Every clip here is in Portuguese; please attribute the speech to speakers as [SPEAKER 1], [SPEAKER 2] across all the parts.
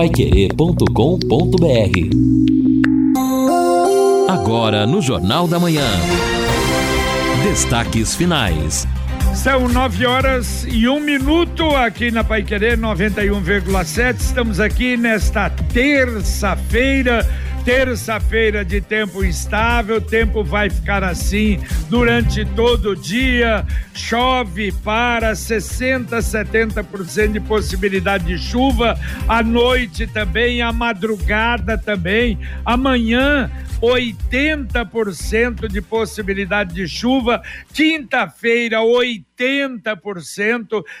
[SPEAKER 1] paiquerê.com.br Agora no Jornal da Manhã. Destaques finais.
[SPEAKER 2] São nove horas e um minuto aqui na Pai Querer 91,7. Estamos aqui nesta terça-feira terça-feira de tempo instável, tempo vai ficar assim durante todo o dia, chove para 60, 70% de possibilidade de chuva, à noite também, à madrugada também, amanhã 80% de possibilidade de chuva, quinta-feira 80%,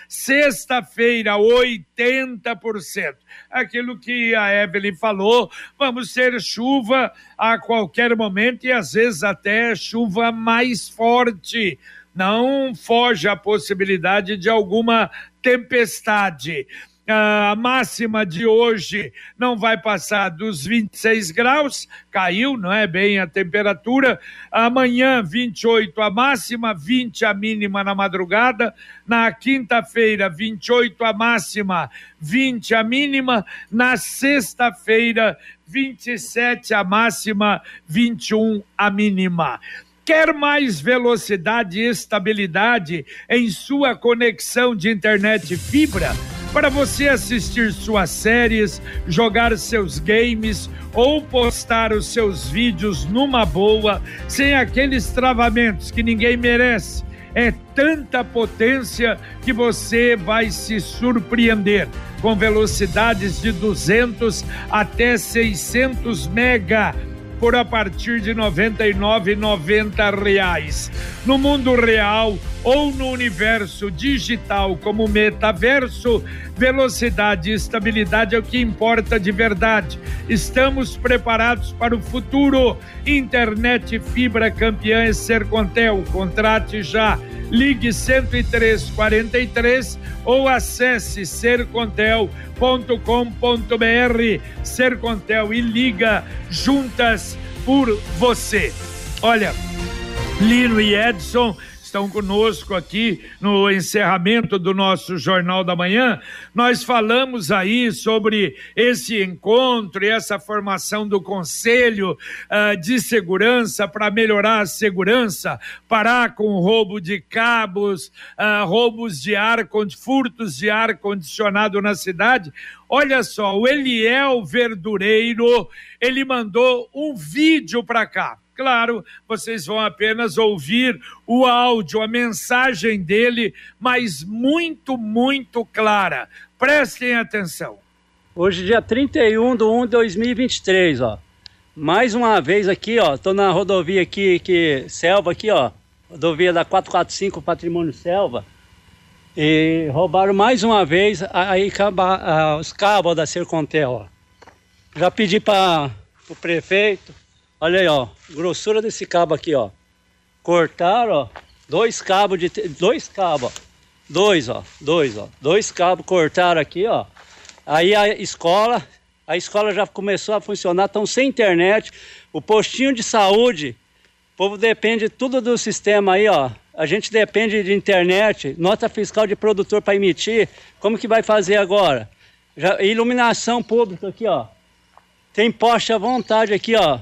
[SPEAKER 2] sexta-feira 80%. Aquilo que a Evelyn falou, vamos ter chuva a qualquer momento e às vezes até chuva mais forte. Não foge a possibilidade de alguma tempestade a máxima de hoje não vai passar dos 26 graus, caiu, não é bem a temperatura. Amanhã, 28 a máxima, 20 a mínima na madrugada. Na quinta-feira, 28 a máxima, 20 a mínima. Na sexta-feira, 27 a máxima, 21 a mínima. Quer mais velocidade e estabilidade em sua conexão de internet fibra? Para você assistir suas séries, jogar seus games ou postar os seus vídeos numa boa, sem aqueles travamentos que ninguém merece. É tanta potência que você vai se surpreender com velocidades de 200 até 600 mega por a partir de 99,90 reais. No mundo real ou no universo digital como metaverso, velocidade e estabilidade é o que importa de verdade. Estamos preparados para o futuro. Internet fibra campeã é Sercontel. Contrate já. Ligue 10343 ou acesse sercontel.com.br. Sercontel e liga juntas por você. Olha, Lino e Edson estão conosco aqui no encerramento do nosso Jornal da Manhã. Nós falamos aí sobre esse encontro e essa formação do Conselho uh, de Segurança para melhorar a segurança, parar com o roubo de cabos, uh, roubos de ar, furtos de ar condicionado na cidade. Olha só, o Eliel Verdureiro, ele mandou um vídeo para cá Claro, vocês vão apenas ouvir o áudio, a mensagem dele, mas muito, muito clara. Prestem atenção.
[SPEAKER 3] Hoje, dia 31 de 1 de 2023, ó. Mais uma vez aqui, ó. Tô na rodovia aqui, que Selva aqui, ó. Rodovia da 445 Patrimônio Selva. E roubaram mais uma vez aí os cabos da Sercontel, ó. Já pedi para o prefeito Olha aí, ó, grossura desse cabo aqui, ó. Cortaram, ó, dois cabos de dois cabos, ó. Dois, ó, dois, ó. Dois cabos cortaram aqui, ó. Aí a escola, a escola já começou a funcionar, estão sem internet. O postinho de saúde, o povo depende tudo do sistema aí, ó. A gente depende de internet, nota fiscal de produtor para emitir. Como que vai fazer agora? Já, iluminação pública aqui, ó. Tem poste à vontade aqui, ó.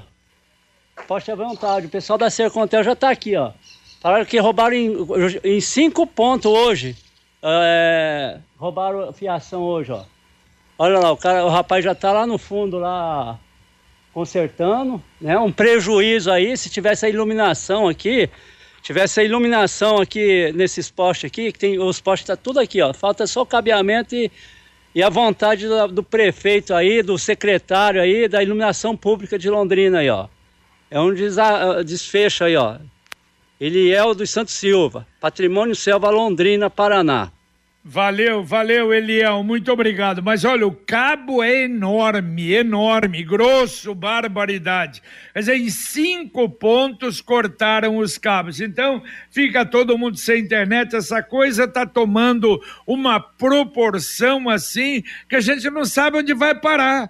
[SPEAKER 3] Poste à vontade. O pessoal da Sercontel já está aqui, ó. Falaram que roubaram em, em cinco pontos hoje. É, roubaram fiação hoje, ó. Olha lá, o, cara, o rapaz já está lá no fundo, lá consertando, né? Um prejuízo aí, se tivesse a iluminação aqui, tivesse a iluminação aqui nesses postes aqui, que tem os postes tá tudo aqui, ó. Falta só o cabeamento e, e a vontade do, do prefeito aí, do secretário aí, da iluminação pública de Londrina aí, ó. É um ah, desfecho aí, ó. Eliel dos Santos Silva, Patrimônio Selva Londrina, Paraná.
[SPEAKER 2] Valeu, valeu, Eliel, muito obrigado. Mas olha, o cabo é enorme, enorme, grosso, barbaridade. Quer dizer, em cinco pontos cortaram os cabos. Então, fica todo mundo sem internet. Essa coisa está tomando uma proporção assim que a gente não sabe onde vai parar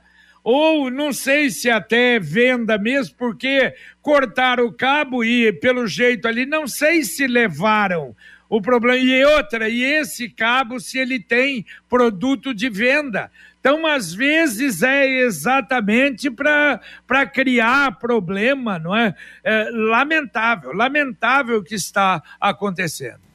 [SPEAKER 2] ou não sei se até venda mesmo, porque cortaram o cabo e pelo jeito ali, não sei se levaram o problema. E outra, e esse cabo, se ele tem produto de venda, Então, às vezes, é exatamente para criar problema, não é? é? Lamentável, lamentável o que está acontecendo.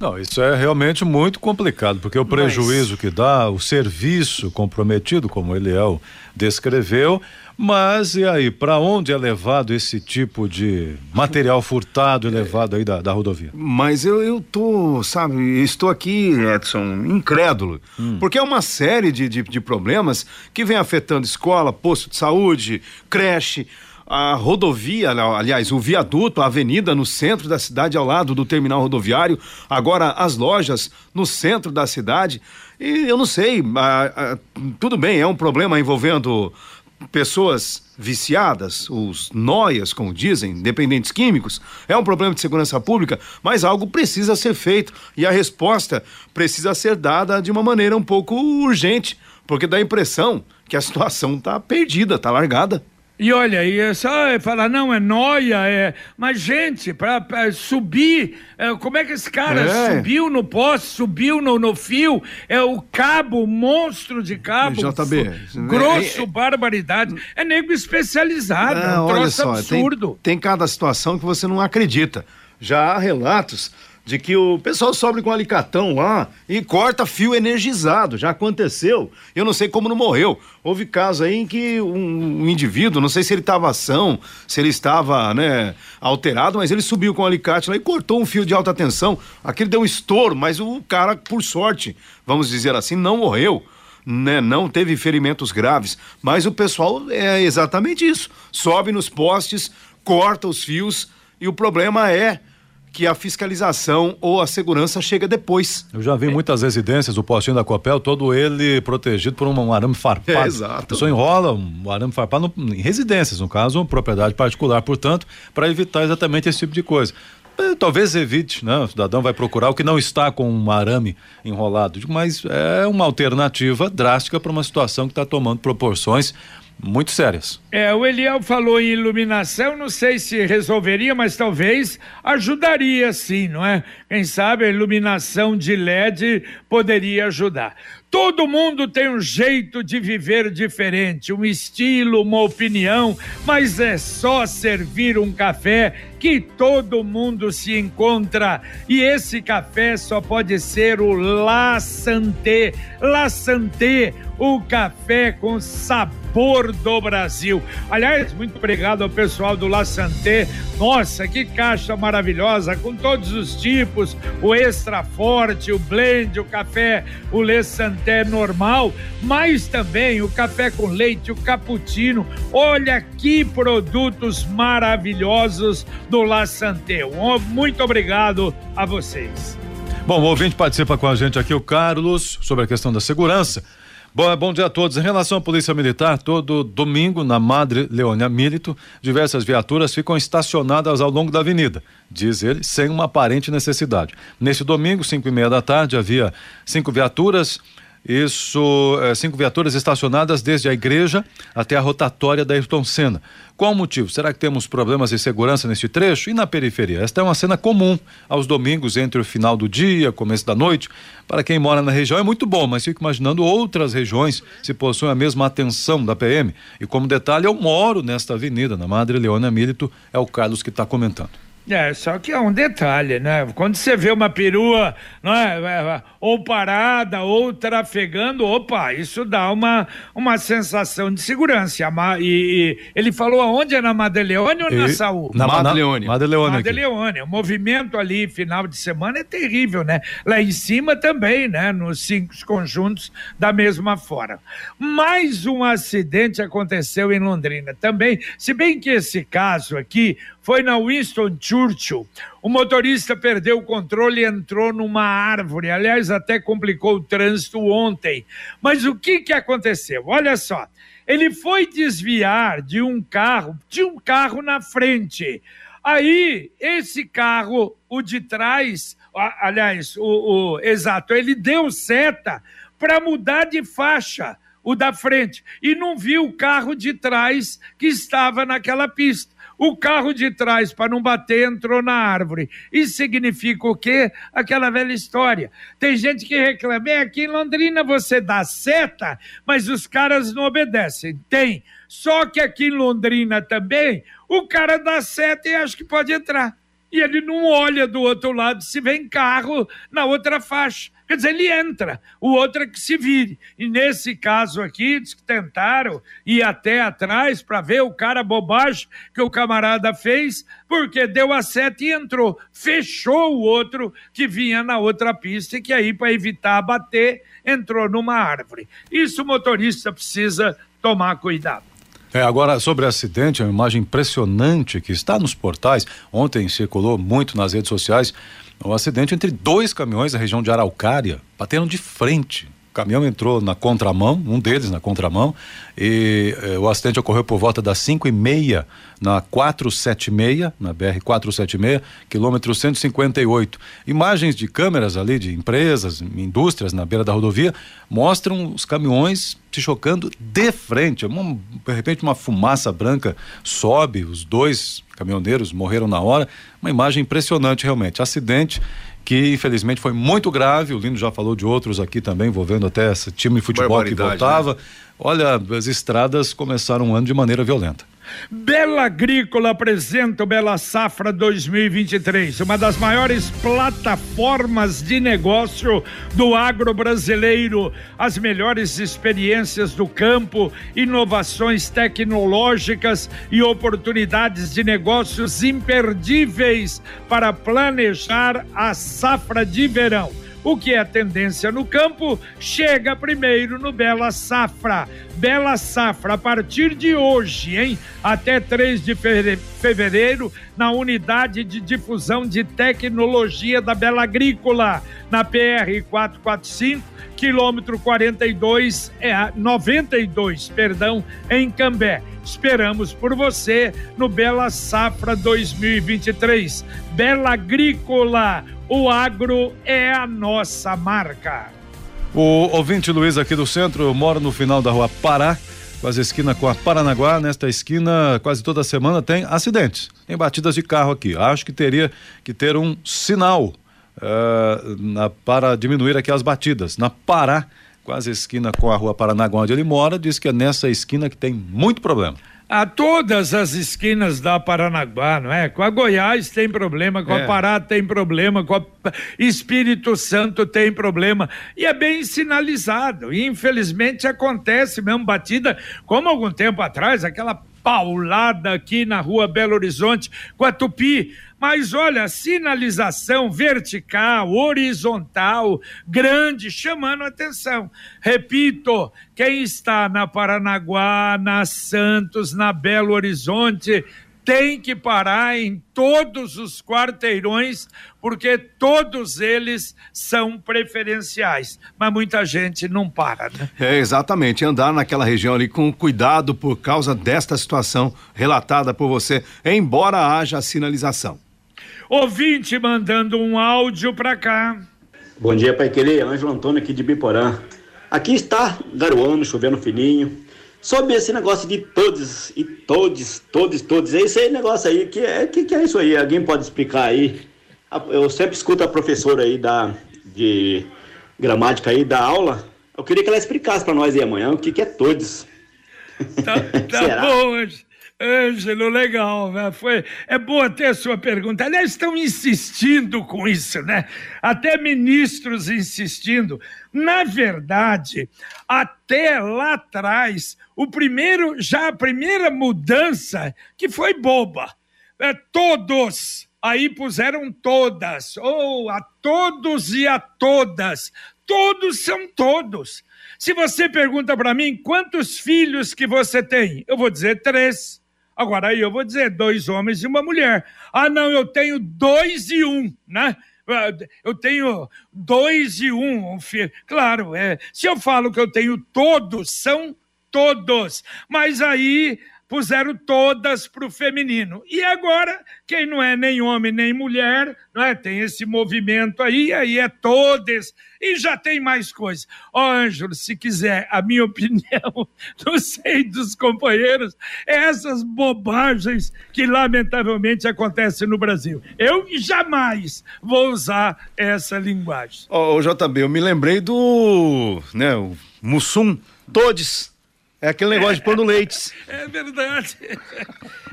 [SPEAKER 4] Não, isso é realmente muito complicado, porque o prejuízo Mas... que dá, o serviço comprometido, como ele é, descreveu, mas e aí, para onde é levado esse tipo de material furtado e levado aí da, da rodovia?
[SPEAKER 5] Mas eu, eu tô, sabe, estou aqui, Edson, incrédulo, hum. porque é uma série de, de, de problemas que vem afetando escola, posto de saúde, creche, a rodovia, aliás, o viaduto, a avenida no centro da cidade, ao lado do terminal rodoviário, agora as lojas no centro da cidade. E eu não sei, a, a, tudo bem, é um problema envolvendo pessoas viciadas, os noias, como dizem, dependentes químicos, é um problema de segurança pública, mas algo precisa ser feito e a resposta precisa ser dada de uma maneira um pouco urgente, porque dá a impressão que a situação está perdida, está largada.
[SPEAKER 2] E olha, e é só falar, não, é noia, é. Mas, gente, para subir, é, como é que esse cara é. subiu no poste, subiu no, no fio? É o cabo, monstro de cabo.
[SPEAKER 5] JB.
[SPEAKER 2] Grosso, é, é, barbaridade. É nego especializado, é um troço só, absurdo.
[SPEAKER 5] Tem, tem cada situação que você não acredita. Já há relatos de que o pessoal sobe com um alicatão lá e corta fio energizado. Já aconteceu. Eu não sei como não morreu. Houve caso aí em que um, um indivíduo, não sei se ele estava ação, se ele estava, né, alterado, mas ele subiu com um alicate lá e cortou um fio de alta tensão. Aquele deu um estouro, mas o cara, por sorte, vamos dizer assim, não morreu. Né, não teve ferimentos graves, mas o pessoal é exatamente isso. Sobe nos postes, corta os fios e o problema é que a fiscalização ou a segurança chega depois.
[SPEAKER 4] Eu já vi é. muitas residências, o postinho da Copel, todo ele protegido por um arame farpado. É,
[SPEAKER 5] exato. A
[SPEAKER 4] pessoa enrola um arame farpado em residências, no caso, propriedade particular, portanto, para evitar exatamente esse tipo de coisa. É, talvez evite, né? O cidadão vai procurar o que não está com um arame enrolado, mas é uma alternativa drástica para uma situação que está tomando proporções muito sérias.
[SPEAKER 2] É, o Eliel falou em iluminação, não sei se resolveria, mas talvez ajudaria sim, não é? Quem sabe a iluminação de LED poderia ajudar. Todo mundo tem um jeito de viver diferente, um estilo, uma opinião, mas é só servir um café que todo mundo se encontra. E esse café só pode ser o La Santé. La Santé, o café com sabor do Brasil. Aliás, muito obrigado ao pessoal do La Santé. Nossa, que caixa maravilhosa, com todos os tipos, o extra forte, o blend, o café, o Le Santé normal, mas também o café com leite, o cappuccino. Olha que produtos maravilhosos do La Santé. Muito obrigado a vocês.
[SPEAKER 4] Bom, o ouvinte participa com a gente aqui, o Carlos, sobre a questão da segurança. Bom, bom dia a todos. Em relação à Polícia Militar, todo domingo, na Madre Leônia Milito, diversas viaturas ficam estacionadas ao longo da avenida, diz ele, sem uma aparente necessidade. Neste domingo, cinco e meia da tarde, havia cinco viaturas isso, é, cinco viaturas estacionadas desde a igreja até a rotatória da Ayrton Senna. Qual o motivo? Será que temos problemas de segurança neste trecho? E na periferia? Esta é uma cena comum aos domingos entre o final do dia, começo da noite. Para quem mora na região é muito bom, mas fico imaginando outras regiões se possuem a mesma atenção da PM. E como detalhe, eu moro nesta avenida, na Madre Leona Milito, é o Carlos que está comentando.
[SPEAKER 2] É, só que é um detalhe, né? Quando você vê uma perua, não é, é, é, ou parada, ou trafegando, opa, isso dá uma, uma sensação de segurança. E, e ele falou aonde? É na Madeleone ou na Saúl?
[SPEAKER 4] Na Madeleone.
[SPEAKER 2] Madeleone. Madeleone. O movimento ali, final de semana, é terrível, né? Lá em cima também, né? Nos cinco conjuntos, da mesma forma. Mais um acidente aconteceu em Londrina também, se bem que esse caso aqui foi na Winston Churchill. O motorista perdeu o controle e entrou numa árvore. Aliás, até complicou o trânsito ontem. Mas o que, que aconteceu? Olha só. Ele foi desviar de um carro, de um carro na frente. Aí, esse carro, o de trás, aliás, o, o exato, ele deu seta para mudar de faixa o da frente e não viu o carro de trás que estava naquela pista. O carro de trás, para não bater, entrou na árvore. Isso significa o quê? Aquela velha história. Tem gente que reclama, é, aqui em Londrina você dá seta, mas os caras não obedecem. Tem. Só que aqui em Londrina também, o cara dá seta e acha que pode entrar. E ele não olha do outro lado se vem carro na outra faixa. Quer dizer, ele entra, o outro é que se vire. E nesse caso aqui, diz que tentaram ir até atrás para ver o cara bobagem que o camarada fez, porque deu a seta e entrou. Fechou o outro que vinha na outra pista e que aí, para evitar bater, entrou numa árvore. Isso o motorista precisa tomar cuidado.
[SPEAKER 4] É, agora sobre o acidente, é uma imagem impressionante que está nos portais. Ontem circulou muito nas redes sociais um acidente entre dois caminhões na região de Araucária, batendo de frente. O caminhão entrou na contramão, um deles na contramão, e eh, o acidente ocorreu por volta das 5 e meia na 476, na BR 476, quilômetro 158. Imagens de câmeras ali de empresas, indústrias na beira da rodovia mostram os caminhões se chocando de frente. De repente uma fumaça branca sobe, os dois caminhoneiros morreram na hora. Uma imagem impressionante realmente. Acidente que infelizmente foi muito grave. O Lino já falou de outros aqui também, envolvendo até esse time de futebol que voltava. Né? Olha, as estradas começaram o ano de maneira violenta.
[SPEAKER 2] Bela Agrícola apresenta o Bela Safra 2023, uma das maiores plataformas de negócio do agro brasileiro. As melhores experiências do campo, inovações tecnológicas e oportunidades de negócios imperdíveis para planejar a safra de verão. O que é tendência no campo chega primeiro no Bela Safra. Bela Safra, a partir de hoje, hein? Até 3 de fevereiro, na unidade de difusão de tecnologia da Bela Agrícola, na PR 445, quilômetro 42, é, 92, perdão, em Cambé. Esperamos por você no Bela Safra 2023. Bela Agrícola o agro é a nossa marca.
[SPEAKER 4] O ouvinte Luiz aqui do centro mora no final da rua Pará, quase esquina com a Paranaguá. Nesta esquina, quase toda semana tem acidentes, tem batidas de carro aqui. Acho que teria que ter um sinal uh, na, para diminuir aqui as batidas. Na Pará, quase esquina com a rua Paranaguá, onde ele mora, diz que é nessa esquina que tem muito problema
[SPEAKER 2] a todas as esquinas da Paranaguá, não é? Com a Goiás tem problema, com é. a Pará tem problema, com a Espírito Santo tem problema. E é bem sinalizado. E infelizmente acontece mesmo batida, como algum tempo atrás, aquela paulada aqui na rua Belo Horizonte com a Tupi. Mas olha, sinalização vertical, horizontal, grande, chamando atenção. Repito, quem está na Paranaguá, na Santos, na Belo Horizonte, tem que parar em todos os quarteirões, porque todos eles são preferenciais. Mas muita gente não para, né?
[SPEAKER 5] É, exatamente. Andar naquela região ali com cuidado por causa desta situação relatada por você, embora haja sinalização.
[SPEAKER 2] Ouvinte mandando um áudio para cá.
[SPEAKER 6] Bom dia, Pai Querer. Ângelo Antônio aqui de Biporã. Aqui está garoando, chovendo fininho. Sobre esse negócio de todos e todos, todos, todos, é esse negócio aí, que é, que, que é isso aí? Alguém pode explicar aí? Eu sempre escuto a professora aí da, de gramática aí da aula. Eu queria que ela explicasse para nós aí amanhã o que, que é todos.
[SPEAKER 2] Tá, tá bom, Ângelo, legal, né? Foi, é boa ter a sua pergunta. Aliás, estão insistindo com isso, né? Até ministros insistindo. Na verdade, até lá atrás, o primeiro, já a primeira mudança, que foi boba, é, todos, aí puseram todas, ou a todos e a todas, todos são todos. Se você pergunta para mim quantos filhos que você tem, eu vou dizer três. Agora aí eu vou dizer dois homens e uma mulher. Ah, não, eu tenho dois e um, né? Ah, eu tenho dois e um. Claro, é. Se eu falo que eu tenho todos, são todos. Mas aí puseram todas para o feminino. E agora, quem não é nem homem nem mulher, não é? Tem esse movimento aí, aí é todas. E já tem mais coisa. Ó, oh, Ângelo, se quiser, a minha opinião, não sei dos companheiros, é essas bobagens que lamentavelmente acontecem no Brasil. Eu jamais vou usar essa linguagem.
[SPEAKER 5] Ó, oh, JB, eu me lembrei do, né, o Mussum, todes é aquele negócio de pôr no leite.
[SPEAKER 2] É verdade.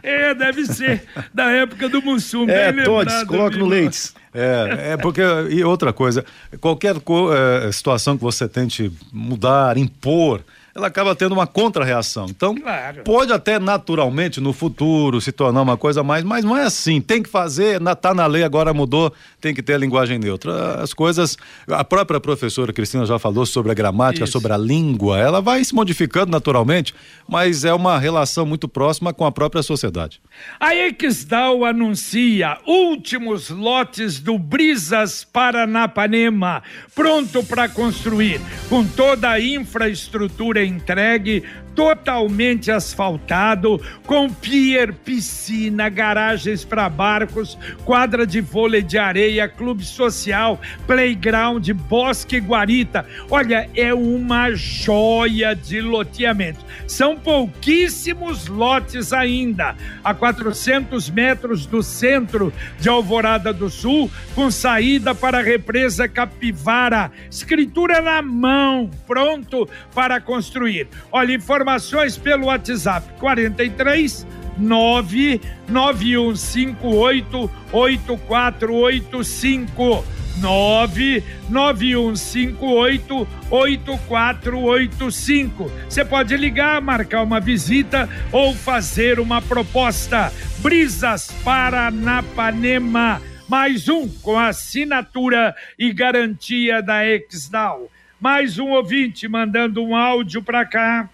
[SPEAKER 2] É, deve ser da época do Mussum.
[SPEAKER 5] É, todos, coloque no leite.
[SPEAKER 4] É, é porque, e outra coisa, qualquer é, situação que você tente mudar, impor, ela acaba tendo uma contra-reação. Então, claro. pode até naturalmente no futuro se tornar uma coisa mais, mas não é assim. Tem que fazer, tá na lei, agora mudou, tem que ter a linguagem neutra. As coisas, a própria professora Cristina já falou sobre a gramática, Isso. sobre a língua, ela vai se modificando naturalmente, mas é uma relação muito próxima com a própria sociedade.
[SPEAKER 2] A Exdal anuncia últimos lotes do Brisas Paranapanema, pronto para construir, com toda a infraestrutura entregue totalmente asfaltado, com pier, piscina, garagens para barcos, quadra de vôlei de areia, clube social, playground, bosque guarita. Olha, é uma joia de loteamento. São pouquíssimos lotes ainda, a 400 metros do centro de Alvorada do Sul, com saída para a represa Capivara. Escritura na mão, pronto para construir. Olha, informação informações pelo WhatsApp 43 99158 8485 99158 8485. Você pode ligar, marcar uma visita ou fazer uma proposta. Brisas Paranapanema. Mais um com assinatura e garantia da Exdal. Mais um ouvinte mandando um áudio para cá.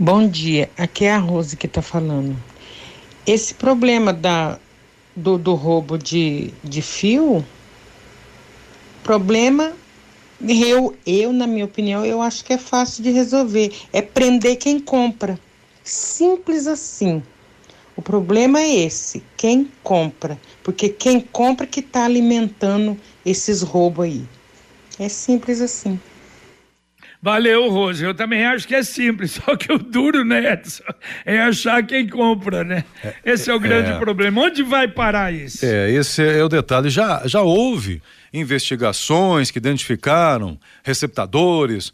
[SPEAKER 7] Bom dia, aqui é a Rose que está falando. Esse problema da, do, do roubo de, de fio, problema, eu, eu, na minha opinião, eu acho que é fácil de resolver. É prender quem compra. Simples assim. O problema é esse, quem compra. Porque quem compra que está alimentando esses roubos aí. É simples assim.
[SPEAKER 2] Valeu, Rose. Eu também acho que é simples, só que o duro, né, Edson, é achar quem compra, né? É, esse é o grande é, problema. Onde vai parar isso?
[SPEAKER 4] É, esse é o detalhe. Já, já houve investigações que identificaram receptadores,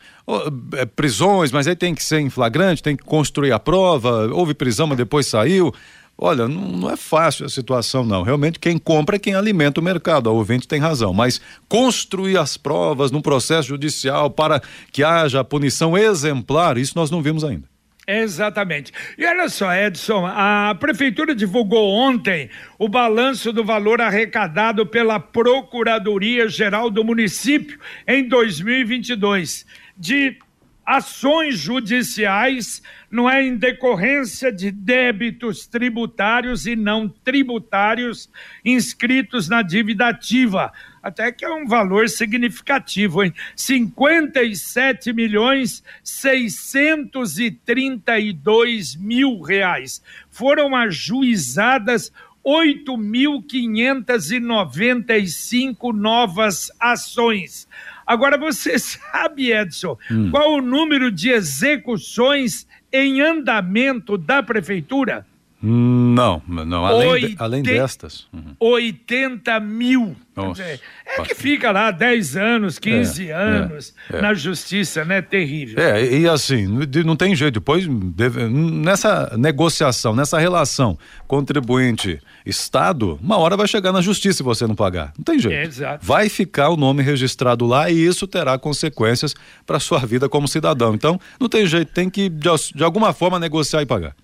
[SPEAKER 4] é, prisões, mas aí tem que ser em flagrante, tem que construir a prova. Houve prisão, mas depois saiu. Olha, não, não, é fácil a situação, não. Realmente, quem compra é quem alimenta o mercado. A ouvinte tem razão. Mas construir as provas num processo judicial para que haja punição exemplar, isso nós não vimos ainda.
[SPEAKER 2] Exatamente. E olha só, Edson, a prefeitura divulgou ontem o balanço do valor arrecadado pela Procuradoria Geral do município em 2022 de ações judiciais não é em decorrência de débitos tributários e não tributários inscritos na dívida ativa. Até que é um valor significativo, hein? 57 milhões 632 mil reais. Foram ajuizadas 8.595 novas ações. Agora você sabe, Edson, hum. qual o número de execuções em andamento da prefeitura?
[SPEAKER 4] Não, não, além, 80, de, além destas.
[SPEAKER 2] Uhum. 80 mil. Nossa, dizer, é que fica lá 10 anos, 15 é, anos é, é. na justiça, né? Terrível.
[SPEAKER 4] É, e assim, não tem jeito. Depois, nessa negociação, nessa relação contribuinte-Estado, uma hora vai chegar na justiça se você não pagar. Não tem jeito. É, exato. Vai ficar o nome registrado lá e isso terá consequências para sua vida como cidadão. Então, não tem jeito, tem que de, de alguma forma negociar e pagar.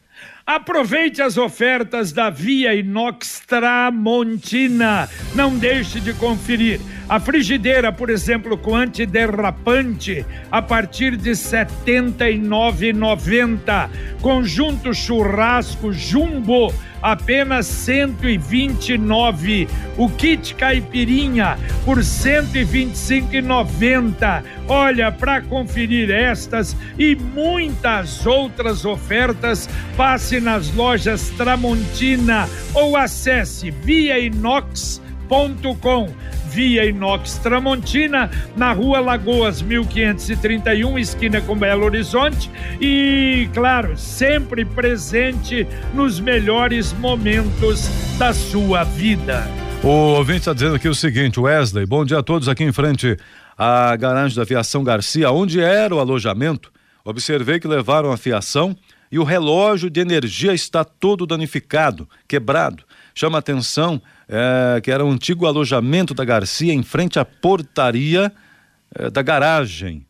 [SPEAKER 2] Aproveite as ofertas da Via Inox Tramontina. Não deixe de conferir. A frigideira, por exemplo, com antiderrapante, a partir de R$ 79,90. Conjunto churrasco jumbo apenas 129. O kit caipirinha por 125,90. Olha, para conferir estas e muitas outras ofertas, passe nas lojas Tramontina ou acesse viainox.com. Via Inox Tramontina, na rua Lagoas 1531, esquina com Belo Horizonte. E, claro, sempre presente nos melhores momentos da sua vida.
[SPEAKER 4] O ouvinte está dizendo aqui o seguinte, Wesley, bom dia a todos aqui em frente à garagem da Aviação Garcia, onde era o alojamento. Observei que levaram a fiação e o relógio de energia está todo danificado, quebrado. Chama atenção é, que era um antigo alojamento da Garcia em frente à portaria é, da garagem.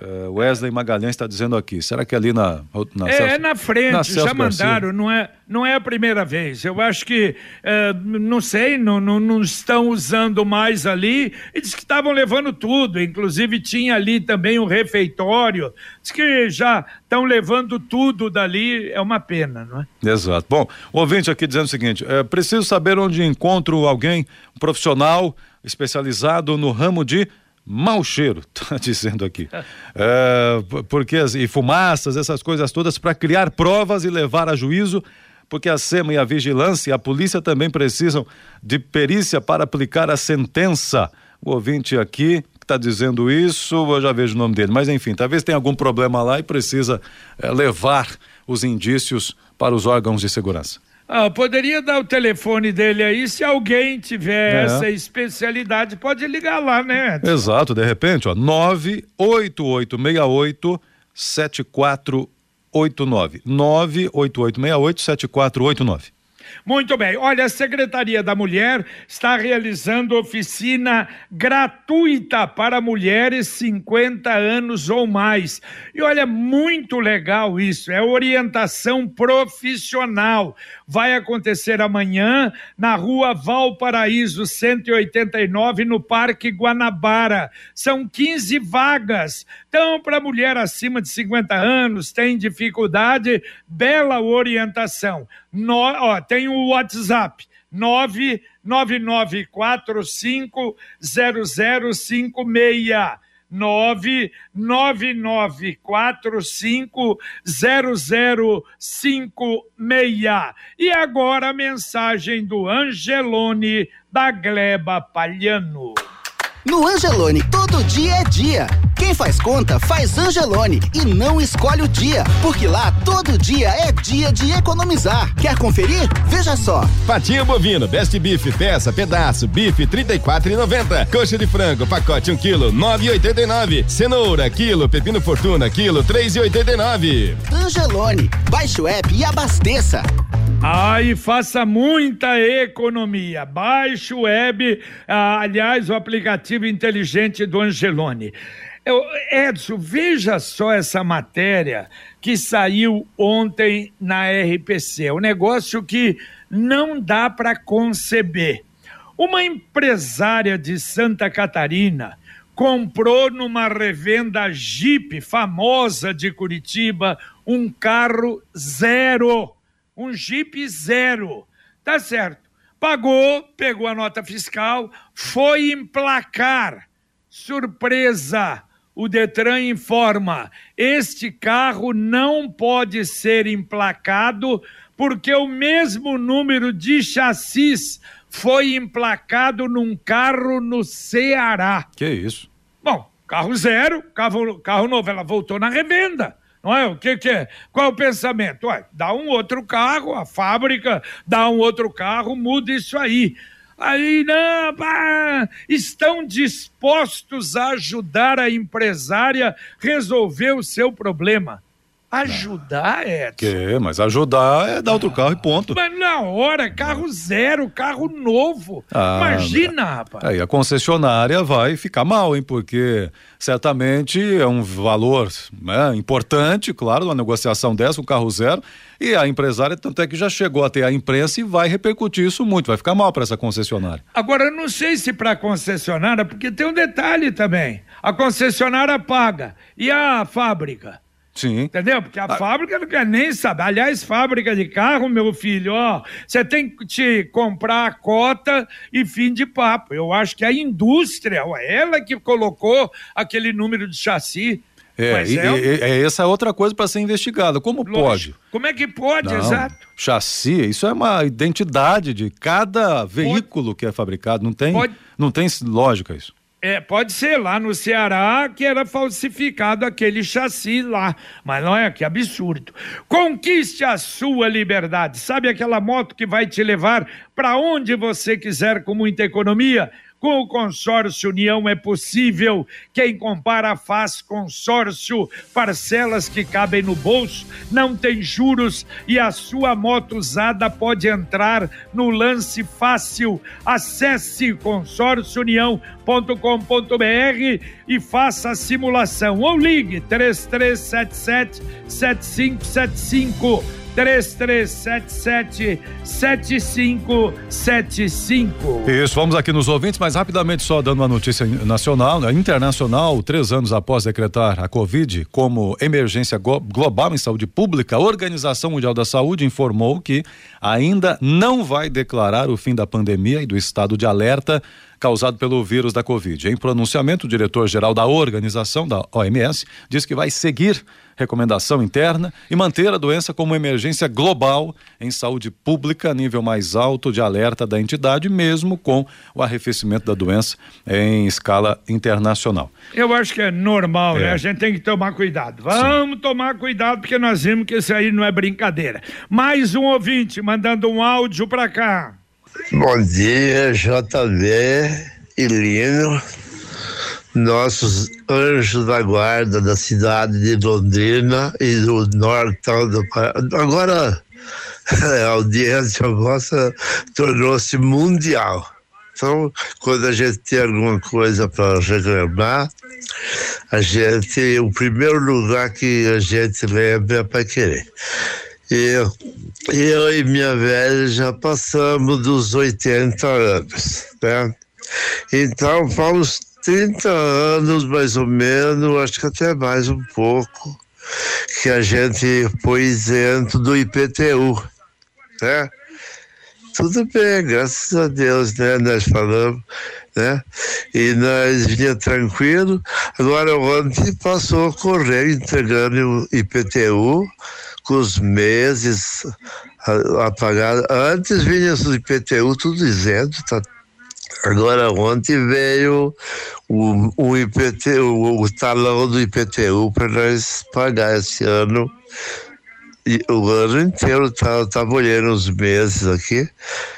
[SPEAKER 4] É, Wesley Magalhães está dizendo aqui. Será que é ali na.
[SPEAKER 2] na é, Celso, na frente, na já mandaram, não é, não é a primeira vez. Eu acho que, é, não sei, não, não, não, estão usando mais ali. E diz que estavam levando tudo, inclusive tinha ali também um refeitório. Diz que já estão levando tudo dali, é uma pena, não é?
[SPEAKER 4] Exato. Bom, o ouvinte aqui dizendo o seguinte: é, preciso saber onde encontro alguém, um profissional especializado no ramo de mau cheiro, tá dizendo aqui. É, porque e fumaças, essas coisas todas para criar provas e levar a juízo, porque a SEMA e a vigilância e a polícia também precisam de perícia para aplicar a sentença. O ouvinte aqui está dizendo isso, eu já vejo o nome dele, mas enfim, talvez tenha algum problema lá e precisa é, levar os indícios para os órgãos de segurança.
[SPEAKER 2] Ah, poderia dar o telefone dele aí, se alguém tiver é. essa especialidade, pode ligar lá, né?
[SPEAKER 4] Edson? Exato, de repente, ó, 98868 7489. 98868 7489.
[SPEAKER 2] Muito bem. Olha, a Secretaria da Mulher está realizando oficina gratuita para mulheres 50 anos ou mais. E olha, muito legal isso. É orientação profissional. Vai acontecer amanhã na Rua Valparaíso 189 no Parque Guanabara. São 15 vagas. Então, para mulher acima de 50 anos, tem dificuldade, bela orientação. No, ó, tem o WhatsApp. 999450056 999450056 e agora a mensagem do Angelone da Gleba Palhano.
[SPEAKER 8] No Angelone, todo dia é dia. Quem faz conta, faz Angelone e não escolhe o dia, porque lá todo dia é dia de economizar. Quer conferir? Veja só.
[SPEAKER 9] Patinho bovino, best beef, peça, pedaço, bife, 34,90. Coxa de frango, pacote 1 quilo, 9,89. Cenoura, quilo, pepino fortuna, quilo, 3,89.
[SPEAKER 8] Angelone, baixe o app e abasteça.
[SPEAKER 2] Aí faça muita economia. Baixe o web, ah, aliás, o aplicativo inteligente do Angelone. Eu, Edson, veja só essa matéria que saiu ontem na RPC. É um negócio que não dá para conceber. Uma empresária de Santa Catarina comprou numa revenda Jeep famosa de Curitiba um carro zero um Jeep zero. Tá certo. Pagou, pegou a nota fiscal, foi emplacar. Surpresa! O Detran informa: este carro não pode ser emplacado porque o mesmo número de chassis foi emplacado num carro no Ceará.
[SPEAKER 4] Que isso?
[SPEAKER 2] Bom, carro zero, carro, carro novo, ela voltou na revenda. Não é? O que, que é? Qual é o pensamento? Ué, dá um outro carro, a fábrica dá um outro carro, muda isso aí. Aí, não, pá, estão dispostos a ajudar a empresária resolver o seu problema. Ajudar, Edson?
[SPEAKER 4] Que, mas ajudar é dar outro carro e ponto.
[SPEAKER 2] Mas na hora, carro zero, carro novo. Ah, Imagina, rapaz.
[SPEAKER 4] Aí a concessionária vai ficar mal, hein? Porque certamente é um valor né, importante, claro, uma negociação dessa, um carro zero. E a empresária, tanto é que já chegou até a imprensa e vai repercutir isso muito, vai ficar mal para essa concessionária.
[SPEAKER 2] Agora, eu não sei se para a concessionária, porque tem um detalhe também. A concessionária paga. E a fábrica?
[SPEAKER 4] Sim.
[SPEAKER 2] Entendeu? Porque a ah. fábrica não quer nem saber. Aliás, fábrica de carro, meu filho, ó, você tem que te comprar a cota e fim de papo. Eu acho que a indústria, ó, ela que colocou aquele número de chassi.
[SPEAKER 4] É, e,
[SPEAKER 2] é
[SPEAKER 4] e- é essa outra coisa para ser investigada. Como pode?
[SPEAKER 2] Lógico. Como é que pode,
[SPEAKER 4] Não,
[SPEAKER 2] exato?
[SPEAKER 4] Chassi, isso é uma identidade de cada veículo que é fabricado. Não tem,
[SPEAKER 2] Pode-
[SPEAKER 4] não tem lógica isso.
[SPEAKER 2] É, pode ser lá no Ceará que era falsificado aquele chassi lá. Mas não é, que absurdo. Conquiste a sua liberdade. Sabe aquela moto que vai te levar para onde você quiser com muita economia? Com o consórcio União é possível. Quem compara faz consórcio, parcelas que cabem no bolso, não tem juros e a sua moto usada pode entrar no lance fácil. Acesse consórciounião.com.br e faça a simulação ou ligue 3377 7575 3377 7575.
[SPEAKER 4] Isso, vamos aqui nos ouvintes, mas rapidamente só dando uma notícia nacional, né? internacional, três anos após decretar a Covid como emergência global em saúde pública, a Organização Mundial da Saúde informou que ainda não vai declarar o fim da pandemia e do estado de alerta causado pelo vírus da Covid. Em pronunciamento, o diretor-geral da organização, da OMS, diz que vai seguir recomendação interna e manter a doença como emergência global em saúde pública, nível mais alto de alerta da entidade, mesmo com o arrefecimento da doença em escala internacional.
[SPEAKER 2] Eu acho que é normal,
[SPEAKER 4] É.
[SPEAKER 2] né? A gente tem que tomar cuidado. Vamos tomar cuidado, porque nós vimos que isso aí não é brincadeira. Mais um ouvinte mandando um áudio pra cá.
[SPEAKER 10] Bom dia, JB e Lino, nossos anjos da guarda da cidade de Londrina e do nortão do. Agora, a audiência vossa tornou-se mundial. Então, quando a gente tem alguma coisa para reclamar, a gente, o primeiro lugar que a gente lembra é para querer. Eu, eu e minha velha já passamos dos 80 anos, né? Então, para uns 30 anos, mais ou menos, acho que até mais um pouco, que a gente foi isento do IPTU, né? Tudo bem, graças a Deus, né? Nós falamos, né? E nós vinha tranquilo. Agora ontem passou a correr entregando o IPTU os meses a, a pagar. Antes vinha o IPTU tudo isento, tá? Agora ontem veio o, o IPTU, o, o talão do IPTU para nós pagar esse ano. E o ano inteiro tá, tava olhando os meses aqui. O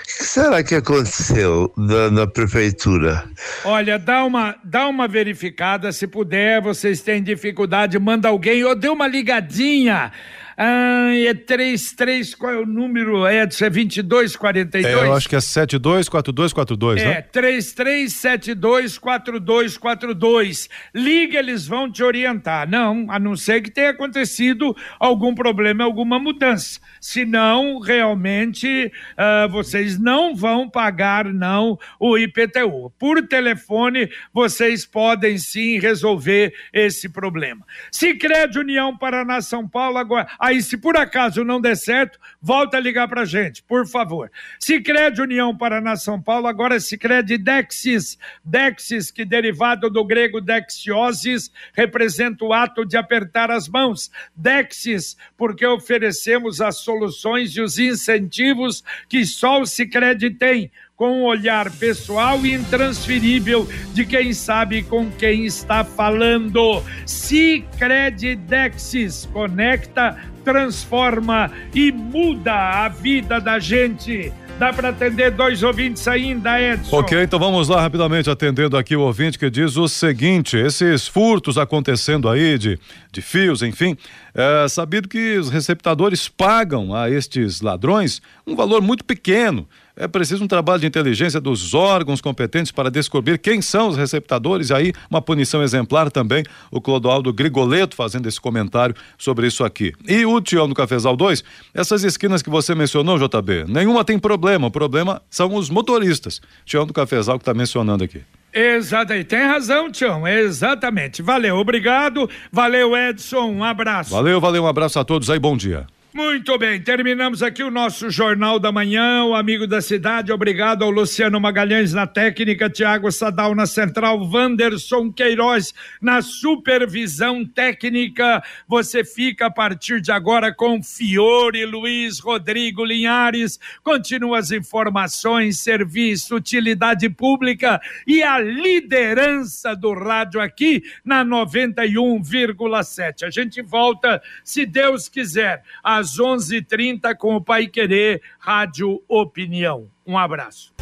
[SPEAKER 10] que será que aconteceu na, na prefeitura?
[SPEAKER 2] Olha, dá uma, dá uma verificada, se puder, vocês têm dificuldade, manda alguém, ou dê uma ligadinha. Ah, é 33, qual é o número, Edson? É 2242?
[SPEAKER 4] É, eu acho que é 724242,
[SPEAKER 2] É,
[SPEAKER 4] né?
[SPEAKER 2] 33724242. Liga, eles vão te orientar. Não, a não ser que tenha acontecido algum problema, alguma mudança. Senão, realmente, ah, vocês não vão pagar, não, o IPTU. Por telefone, vocês podem sim resolver esse problema. Sicredi União Paraná São Paulo, agora. Aí, se por acaso não der certo, volta a ligar pra gente, por favor. Sicredi União Paraná São Paulo, agora Sicredi Dexis. Dexis, que derivado do grego dexiosis, representa o ato de apertar as mãos. Dexis, porque oferecemos as soluções e os incentivos que só o Sicredi tem com um olhar pessoal e intransferível de quem sabe com quem está falando. Sicredi Dexis conecta, transforma e muda a vida da gente. Dá para atender dois ouvintes ainda, Edson?
[SPEAKER 4] Ok, então vamos lá rapidamente atendendo aqui o ouvinte que diz o seguinte: esses furtos acontecendo aí de, de fios, enfim, é sabido que os receptadores pagam a estes ladrões um valor muito pequeno. É preciso um trabalho de inteligência dos órgãos competentes para descobrir quem são os receptadores e aí uma punição exemplar também. O Clodoaldo Grigoleto fazendo esse comentário sobre isso aqui. E o Tião do Cafezal 2, essas esquinas que você mencionou, JB, nenhuma tem problema. O problema são os motoristas. Tião do Cafezal que está mencionando aqui.
[SPEAKER 2] Exatamente, tem razão, Tião, exatamente. Valeu, obrigado. Valeu, Edson, um abraço.
[SPEAKER 4] Valeu, valeu, um abraço a todos aí, bom dia.
[SPEAKER 2] Muito bem, terminamos aqui o nosso Jornal da Manhã, o Amigo da Cidade. Obrigado ao Luciano Magalhães na técnica, Tiago Sadal na central, Wanderson Queiroz na supervisão técnica. Você fica a partir de agora com Fiore Luiz Rodrigo Linhares. Continua as informações, serviço, utilidade pública e a liderança do rádio aqui na 91,7. A gente volta, se Deus quiser, às às 11h30 com o Pai Querer Rádio Opinião. Um abraço.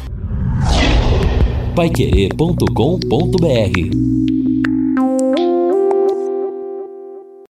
[SPEAKER 1] Paiquerê.com.br